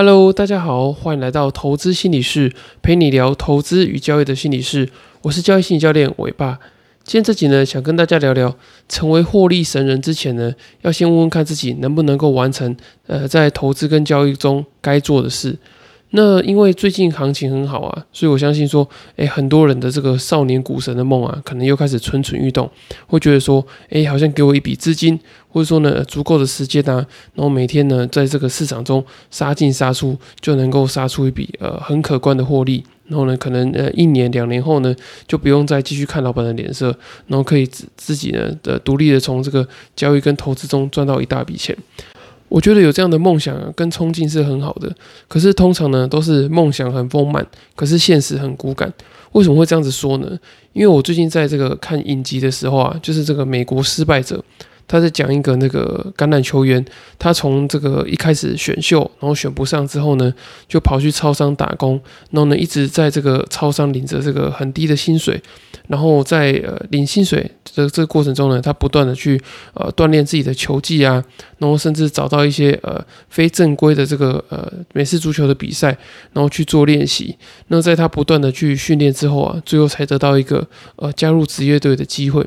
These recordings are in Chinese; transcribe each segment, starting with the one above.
Hello，大家好，欢迎来到投资心理室，陪你聊投资与交易的心理室。我是交易心理教练伟爸。今天这集呢，想跟大家聊聊，成为获利神人之前呢，要先问问看自己能不能够完成，呃，在投资跟交易中该做的事。那因为最近行情很好啊，所以我相信说，诶，很多人的这个少年股神的梦啊，可能又开始蠢蠢欲动，会觉得说，诶，好像给我一笔资金，或者说呢，足够的时间啊，然后每天呢，在这个市场中杀进杀出，就能够杀出一笔呃很可观的获利，然后呢，可能呃一年两年后呢，就不用再继续看老板的脸色，然后可以自自己呢的独立的从这个交易跟投资中赚到一大笔钱。我觉得有这样的梦想跟冲劲是很好的，可是通常呢都是梦想很丰满，可是现实很骨感。为什么会这样子说呢？因为我最近在这个看影集的时候啊，就是这个美国失败者。他在讲一个那个橄榄球员，他从这个一开始选秀，然后选不上之后呢，就跑去超商打工，然后呢一直在这个超商领着这个很低的薪水，然后在呃领薪水的这个过程中呢，他不断的去呃锻炼自己的球技啊，然后甚至找到一些呃非正规的这个呃美式足球的比赛，然后去做练习。那在他不断的去训练之后啊，最后才得到一个呃加入职业队的机会。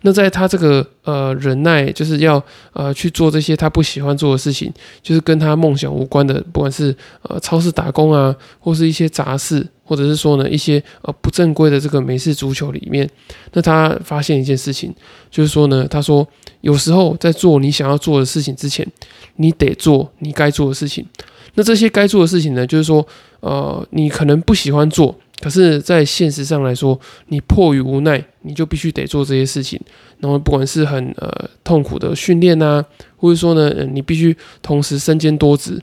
那在他这个呃忍耐，就是要呃去做这些他不喜欢做的事情，就是跟他梦想无关的，不管是呃超市打工啊，或是一些杂事，或者是说呢一些呃不正规的这个美式足球里面，那他发现一件事情，就是说呢，他说有时候在做你想要做的事情之前，你得做你该做的事情。那这些该做的事情呢，就是说呃你可能不喜欢做。可是，在现实上来说，你迫于无奈，你就必须得做这些事情。然后，不管是很呃痛苦的训练啊，或者说呢，你必须同时身兼多职。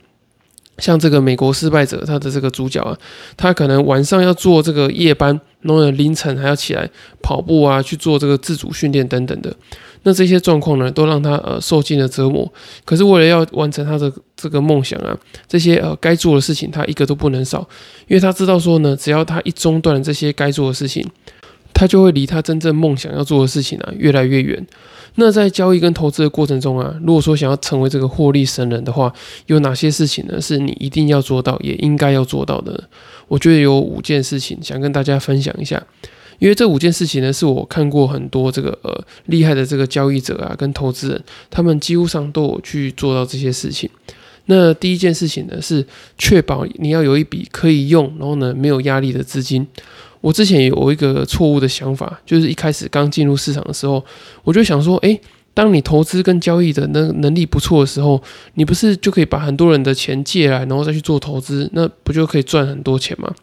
像这个美国失败者，他的这个主角啊，他可能晚上要做这个夜班，然后凌晨还要起来跑步啊，去做这个自主训练等等的。那这些状况呢，都让他呃受尽了折磨。可是为了要完成他的这个梦想啊，这些呃该做的事情他一个都不能少，因为他知道说呢，只要他一中断了这些该做的事情，他就会离他真正梦想要做的事情啊越来越远。那在交易跟投资的过程中啊，如果说想要成为这个获利神人的话，有哪些事情呢？是你一定要做到，也应该要做到的？我觉得有五件事情想跟大家分享一下。因为这五件事情呢，是我看过很多这个呃厉害的这个交易者啊，跟投资人，他们几乎上都有去做到这些事情。那第一件事情呢，是确保你要有一笔可以用，然后呢没有压力的资金。我之前有一个错误的想法，就是一开始刚进入市场的时候，我就想说，诶，当你投资跟交易的那能力不错的时候，你不是就可以把很多人的钱借来，然后再去做投资，那不就可以赚很多钱吗？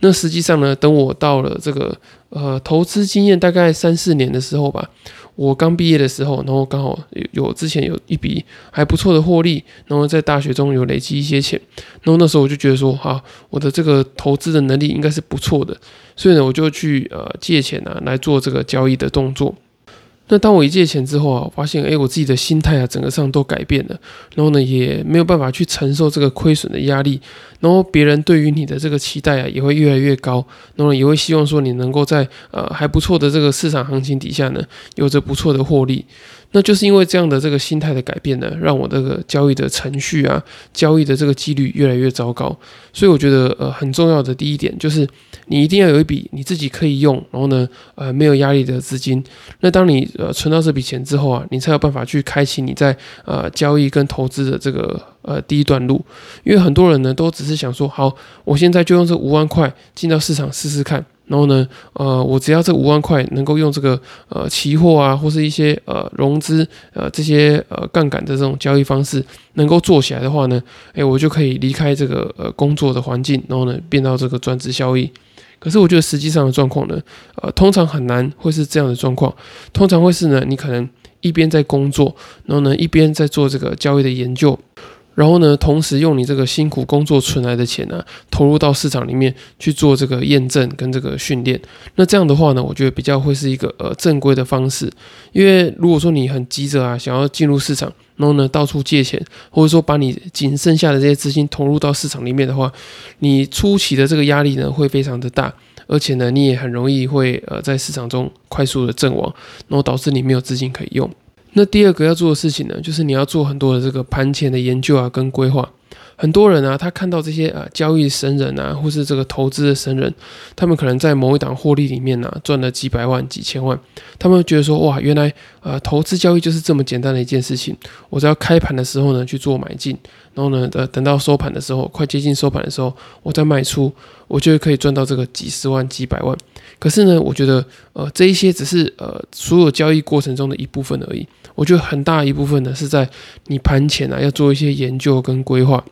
那实际上呢，等我到了这个呃投资经验大概三四年的时候吧，我刚毕业的时候，然后刚好有之前有一笔还不错的获利，然后在大学中有累积一些钱，然后那时候我就觉得说，哈，我的这个投资的能力应该是不错的，所以呢，我就去呃借钱啊来做这个交易的动作。那当我一借钱之后啊，发现哎，我自己的心态啊，整个上都改变了。然后呢，也没有办法去承受这个亏损的压力。然后别人对于你的这个期待啊，也会越来越高。然后也会希望说你能够在呃还不错的这个市场行情底下呢，有着不错的获利。那就是因为这样的这个心态的改变呢，让我这个交易的程序啊，交易的这个几率越来越糟糕。所以我觉得呃很重要的第一点就是，你一定要有一笔你自己可以用，然后呢呃没有压力的资金。那当你呃存到这笔钱之后啊，你才有办法去开启你在呃交易跟投资的这个呃第一段路。因为很多人呢都只是想说，好，我现在就用这五万块进到市场试试看。然后呢，呃，我只要这五万块能够用这个呃期货啊，或是一些呃融资呃这些呃杠杆的这种交易方式能够做起来的话呢，诶，我就可以离开这个呃工作的环境，然后呢变到这个专职交易。可是我觉得实际上的状况呢，呃，通常很难会是这样的状况，通常会是呢，你可能一边在工作，然后呢一边在做这个交易的研究。然后呢，同时用你这个辛苦工作存来的钱呢，投入到市场里面去做这个验证跟这个训练。那这样的话呢，我觉得比较会是一个呃正规的方式。因为如果说你很急着啊，想要进入市场，然后呢到处借钱，或者说把你仅剩下的这些资金投入到市场里面的话，你初期的这个压力呢会非常的大，而且呢你也很容易会呃在市场中快速的阵亡，然后导致你没有资金可以用。那第二个要做的事情呢，就是你要做很多的这个盘前的研究啊，跟规划。很多人啊，他看到这些啊交易神人啊，或是这个投资的神人，他们可能在某一档获利里面呢赚了几百万、几千万，他们觉得说哇，原来呃投资交易就是这么简单的一件事情，我只要开盘的时候呢去做买进，然后呢呃等到收盘的时候，快接近收盘的时候，我再卖出，我就可以赚到这个几十万、几百万。可是呢，我觉得呃这一些只是呃所有交易过程中的一部分而已，我觉得很大一部分呢是在你盘前啊要做一些研究跟规划。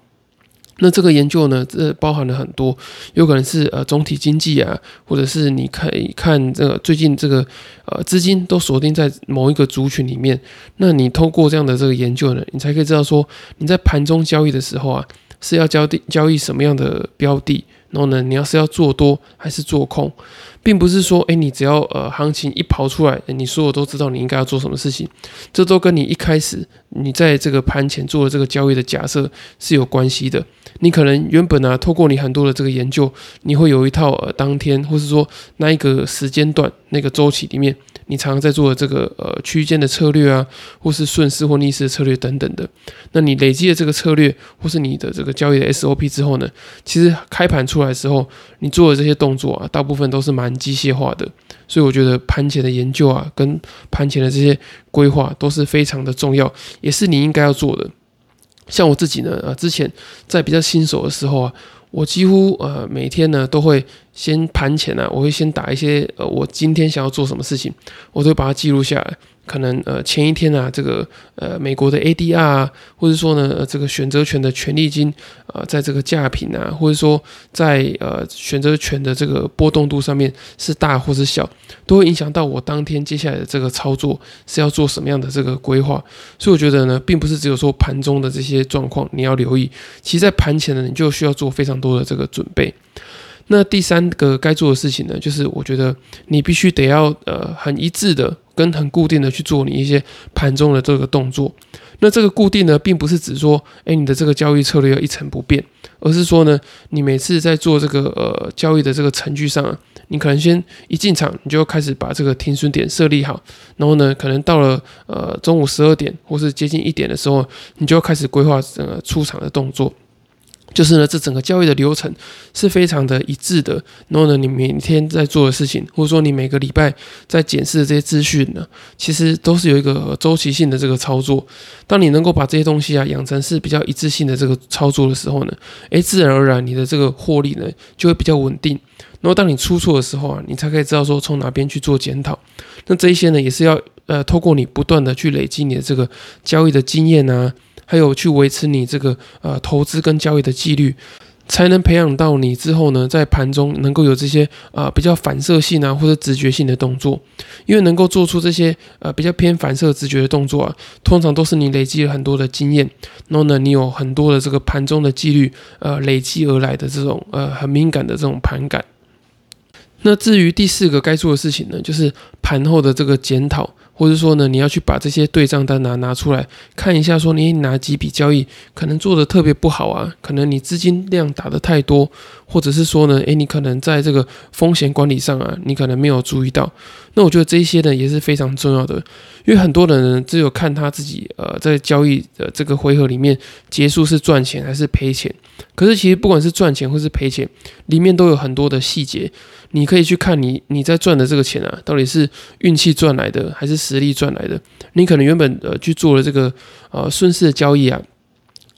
那这个研究呢，这包含了很多，有可能是呃总体经济啊，或者是你可以看这个最近这个呃资金都锁定在某一个族群里面，那你通过这样的这个研究呢，你才可以知道说你在盘中交易的时候啊，是要交定交易什么样的标的，然后呢，你要是要做多还是做空。并不是说，哎，你只要呃行情一跑出来，你所有都知道你应该要做什么事情，这都跟你一开始你在这个盘前做的这个交易的假设是有关系的。你可能原本啊，透过你很多的这个研究，你会有一套呃当天或是说那一个时间段那个周期里面。你常常在做的这个呃区间的策略啊，或是顺势或逆势的策略等等的，那你累积的这个策略或是你的这个交易的 SOP 之后呢，其实开盘出来的时候，你做的这些动作啊，大部分都是蛮机械化的，所以我觉得盘前的研究啊，跟盘前的这些规划都是非常的重要，也是你应该要做的。像我自己呢，啊，之前在比较新手的时候啊。我几乎呃每天呢都会先盘前呢，我会先打一些呃我今天想要做什么事情，我都会把它记录下来。可能呃前一天啊，这个呃美国的 ADR 啊，或者说呢这个选择权的权利金啊，在这个价品啊，或者说在呃选择权的这个波动度上面是大或是小，都会影响到我当天接下来的这个操作是要做什么样的这个规划。所以我觉得呢，并不是只有说盘中的这些状况你要留意，其实在盘前呢，你就需要做非常多的这个准备。那第三个该做的事情呢，就是我觉得你必须得要呃很一致的。跟很固定的去做你一些盘中的这个动作，那这个固定呢，并不是指说，哎，你的这个交易策略要一成不变，而是说呢，你每次在做这个呃交易的这个程序上啊，你可能先一进场，你就开始把这个停损点设立好，然后呢，可能到了呃中午十二点或是接近一点的时候，你就要开始规划呃出场的动作。就是呢，这整个交易的流程是非常的一致的。然后呢，你每天在做的事情，或者说你每个礼拜在检视的这些资讯呢，其实都是有一个周期性的这个操作。当你能够把这些东西啊养成是比较一致性的这个操作的时候呢，诶，自然而然你的这个获利呢就会比较稳定。然后当你出错的时候啊，你才可以知道说从哪边去做检讨。那这一些呢，也是要呃透过你不断的去累积你的这个交易的经验啊。还有去维持你这个呃投资跟交易的纪律，才能培养到你之后呢，在盘中能够有这些呃比较反射性啊或者直觉性的动作，因为能够做出这些呃比较偏反射直觉的动作啊，通常都是你累积了很多的经验，然后呢，你有很多的这个盘中的纪律呃累积而来的这种呃很敏感的这种盘感。那至于第四个该做的事情呢，就是盘后的这个检讨。或者说呢，你要去把这些对账单拿拿出来看一下，说你哪几笔交易可能做的特别不好啊？可能你资金量打的太多，或者是说呢，诶，你可能在这个风险管理上啊，你可能没有注意到。那我觉得这些呢也是非常重要的，因为很多人只有看他自己呃在交易的这个回合里面结束是赚钱还是赔钱，可是其实不管是赚钱或是赔钱，里面都有很多的细节。你可以去看你你在赚的这个钱啊，到底是运气赚来的还是实力赚来的？你可能原本呃去做了这个呃顺势的交易啊，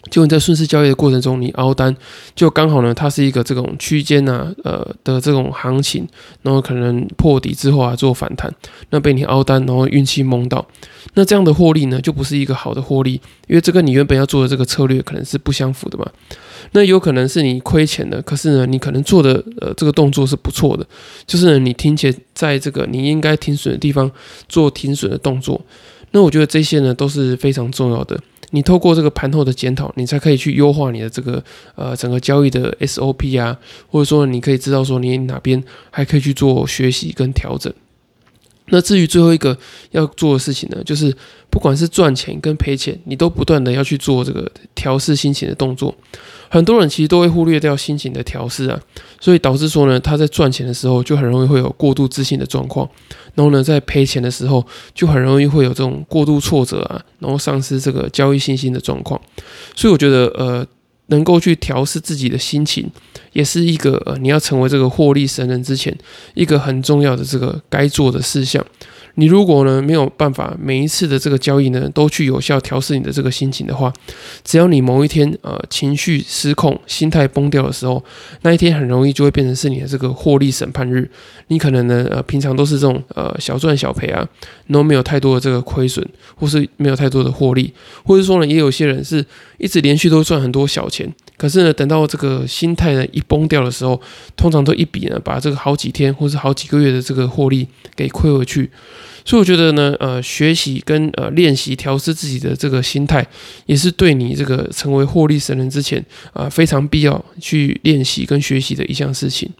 就你在顺势交易的过程中，你凹单，就刚好呢，它是一个这种区间啊呃的这种行情，然后可能破底之后啊做反弹，那被你凹单，然后运气蒙到，那这样的获利呢，就不是一个好的获利，因为这跟你原本要做的这个策略可能是不相符的嘛。那有可能是你亏钱的，可是呢，你可能做的呃这个动作是不错的，就是你听起在这个你应该停损的地方做停损的动作。那我觉得这些呢都是非常重要的。你透过这个盘后的检讨，你才可以去优化你的这个呃整个交易的 SOP 啊，或者说你可以知道说你哪边还可以去做学习跟调整。那至于最后一个要做的事情呢，就是不管是赚钱跟赔钱，你都不断的要去做这个调试心情的动作。很多人其实都会忽略掉心情的调试啊，所以导致说呢，他在赚钱的时候就很容易会有过度自信的状况，然后呢，在赔钱的时候就很容易会有这种过度挫折啊，然后丧失这个交易信心的状况。所以我觉得，呃，能够去调试自己的心情，也是一个你要成为这个获利神人之前一个很重要的这个该做的事项。你如果呢没有办法每一次的这个交易呢都去有效调试你的这个心情的话，只要你某一天呃情绪失控、心态崩掉的时候，那一天很容易就会变成是你的这个获利审判日。你可能呢呃平常都是这种呃小赚小赔啊，都没有太多的这个亏损，或是没有太多的获利，或者说呢也有些人是一直连续都赚很多小钱，可是呢等到这个心态呢一崩掉的时候，通常都一笔呢把这个好几天或是好几个月的这个获利给亏回去。所以我觉得呢，呃，学习跟呃练习调试自己的这个心态，也是对你这个成为获利神人之前啊非常必要去练习跟学习的一项事情。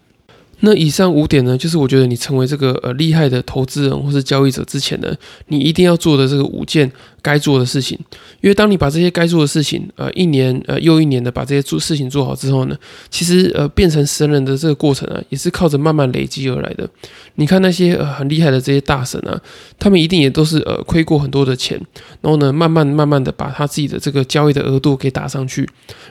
那以上五点呢，就是我觉得你成为这个呃厉害的投资人或是交易者之前呢，你一定要做的这个五件该做的事情。因为当你把这些该做的事情，呃，一年呃又一年的把这些做事情做好之后呢，其实呃变成神人的这个过程啊，也是靠着慢慢累积而来的。你看那些呃很厉害的这些大神啊，他们一定也都是呃亏过很多的钱，然后呢，慢慢慢慢的把他自己的这个交易的额度给打上去。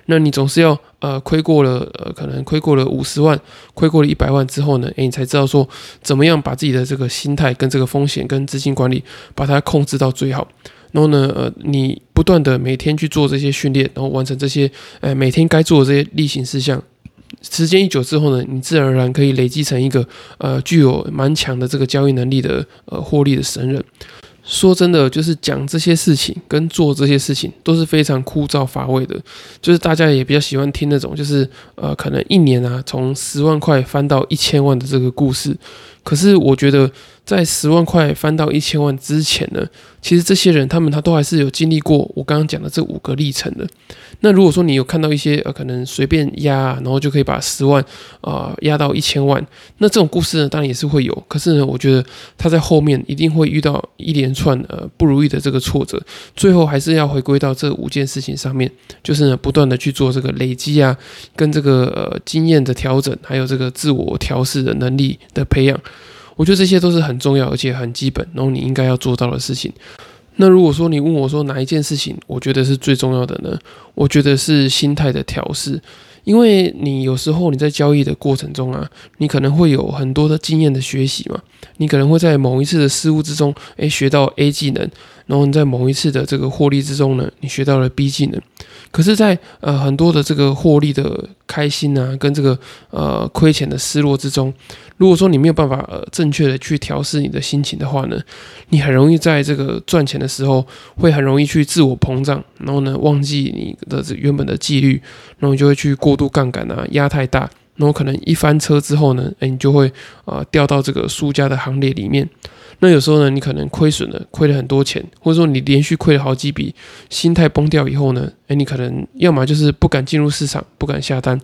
那你总是要呃亏过了呃可能亏过了五十万，亏过了一百万之后呢，诶，你才知道说怎么样把自己的这个心态跟这个风险跟资金管理把它控制到最好。然后呢，呃，你不断的每天去做这些训练，然后完成这些呃每天该做的这些例行事项。时间一久之后呢，你自然而然可以累积成一个呃具有蛮强的这个交易能力的呃获利的神人。说真的，就是讲这些事情跟做这些事情都是非常枯燥乏味的，就是大家也比较喜欢听那种就是呃可能一年啊从十万块翻到一千万的这个故事。可是我觉得。在十万块翻到一千万之前呢，其实这些人他们他都还是有经历过我刚刚讲的这五个历程的。那如果说你有看到一些呃可能随便压，然后就可以把十万啊压到一千万，那这种故事呢当然也是会有。可是呢，我觉得他在后面一定会遇到一连串呃不如意的这个挫折，最后还是要回归到这五件事情上面，就是呢不断的去做这个累积啊，跟这个呃经验的调整，还有这个自我调试的能力的培养。我觉得这些都是很重要而且很基本，然后你应该要做到的事情。那如果说你问我说哪一件事情我觉得是最重要的呢？我觉得是心态的调试，因为你有时候你在交易的过程中啊，你可能会有很多的经验的学习嘛，你可能会在某一次的失误之中，诶，学到 A 技能，然后你在某一次的这个获利之中呢，你学到了 B 技能。可是，在呃很多的这个获利的开心啊，跟这个呃亏钱的失落之中，如果说你没有办法呃正确的去调试你的心情的话呢，你很容易在这个赚钱的时候会很容易去自我膨胀，然后呢忘记你的这原本的纪律，然后就会去过度杠杆啊，压太大，然后可能一翻车之后呢，哎你就会啊掉到这个输家的行列里面。那有时候呢，你可能亏损了，亏了很多钱，或者说你连续亏了好几笔，心态崩掉以后呢，哎，你可能要么就是不敢进入市场，不敢下单，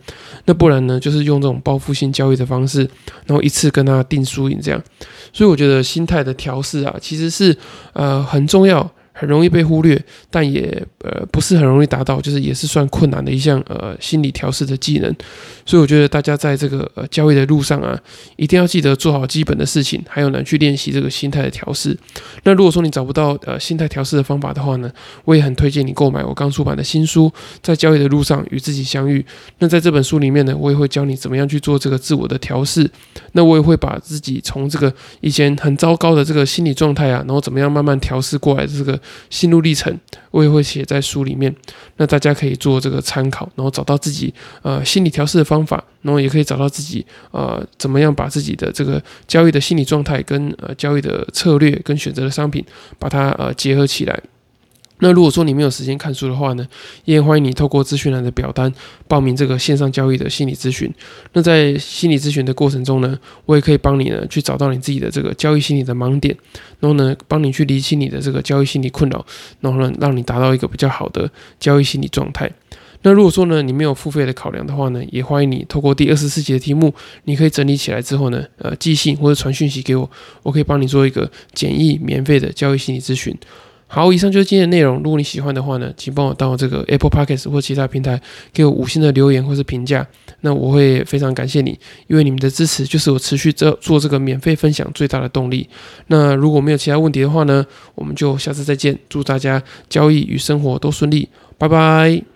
那不然呢，就是用这种报复性交易的方式，然后一次跟他定输赢这样。所以我觉得心态的调试啊，其实是呃很重要。很容易被忽略，但也呃不是很容易达到，就是也是算困难的一项呃心理调试的技能。所以我觉得大家在这个呃交易的路上啊，一定要记得做好基本的事情，还有呢去练习这个心态的调试。那如果说你找不到呃心态调试的方法的话呢，我也很推荐你购买我刚出版的新书《在交易的路上与自己相遇》。那在这本书里面呢，我也会教你怎么样去做这个自我的调试。那我也会把自己从这个以前很糟糕的这个心理状态啊，然后怎么样慢慢调试过来的这个。心路历程，我也会写在书里面，那大家可以做这个参考，然后找到自己呃心理调试的方法，然后也可以找到自己呃怎么样把自己的这个交易的心理状态跟呃交易的策略跟选择的商品把它呃结合起来。那如果说你没有时间看书的话呢，也欢迎你透过资讯栏的表单报名这个线上交易的心理咨询。那在心理咨询的过程中呢，我也可以帮你呢去找到你自己的这个交易心理的盲点，然后呢帮你去理清你的这个交易心理困扰，然后呢让你达到一个比较好的交易心理状态。那如果说呢你没有付费的考量的话呢，也欢迎你透过第二十四集的题目，你可以整理起来之后呢，呃寄信或者传讯息给我，我可以帮你做一个简易免费的交易心理咨询。好，以上就是今天的内容。如果你喜欢的话呢，请帮我到这个 Apple Podcast 或其他平台给我五星的留言或是评价，那我会非常感谢你，因为你们的支持就是我持续做做这个免费分享最大的动力。那如果没有其他问题的话呢，我们就下次再见。祝大家交易与生活都顺利，拜拜。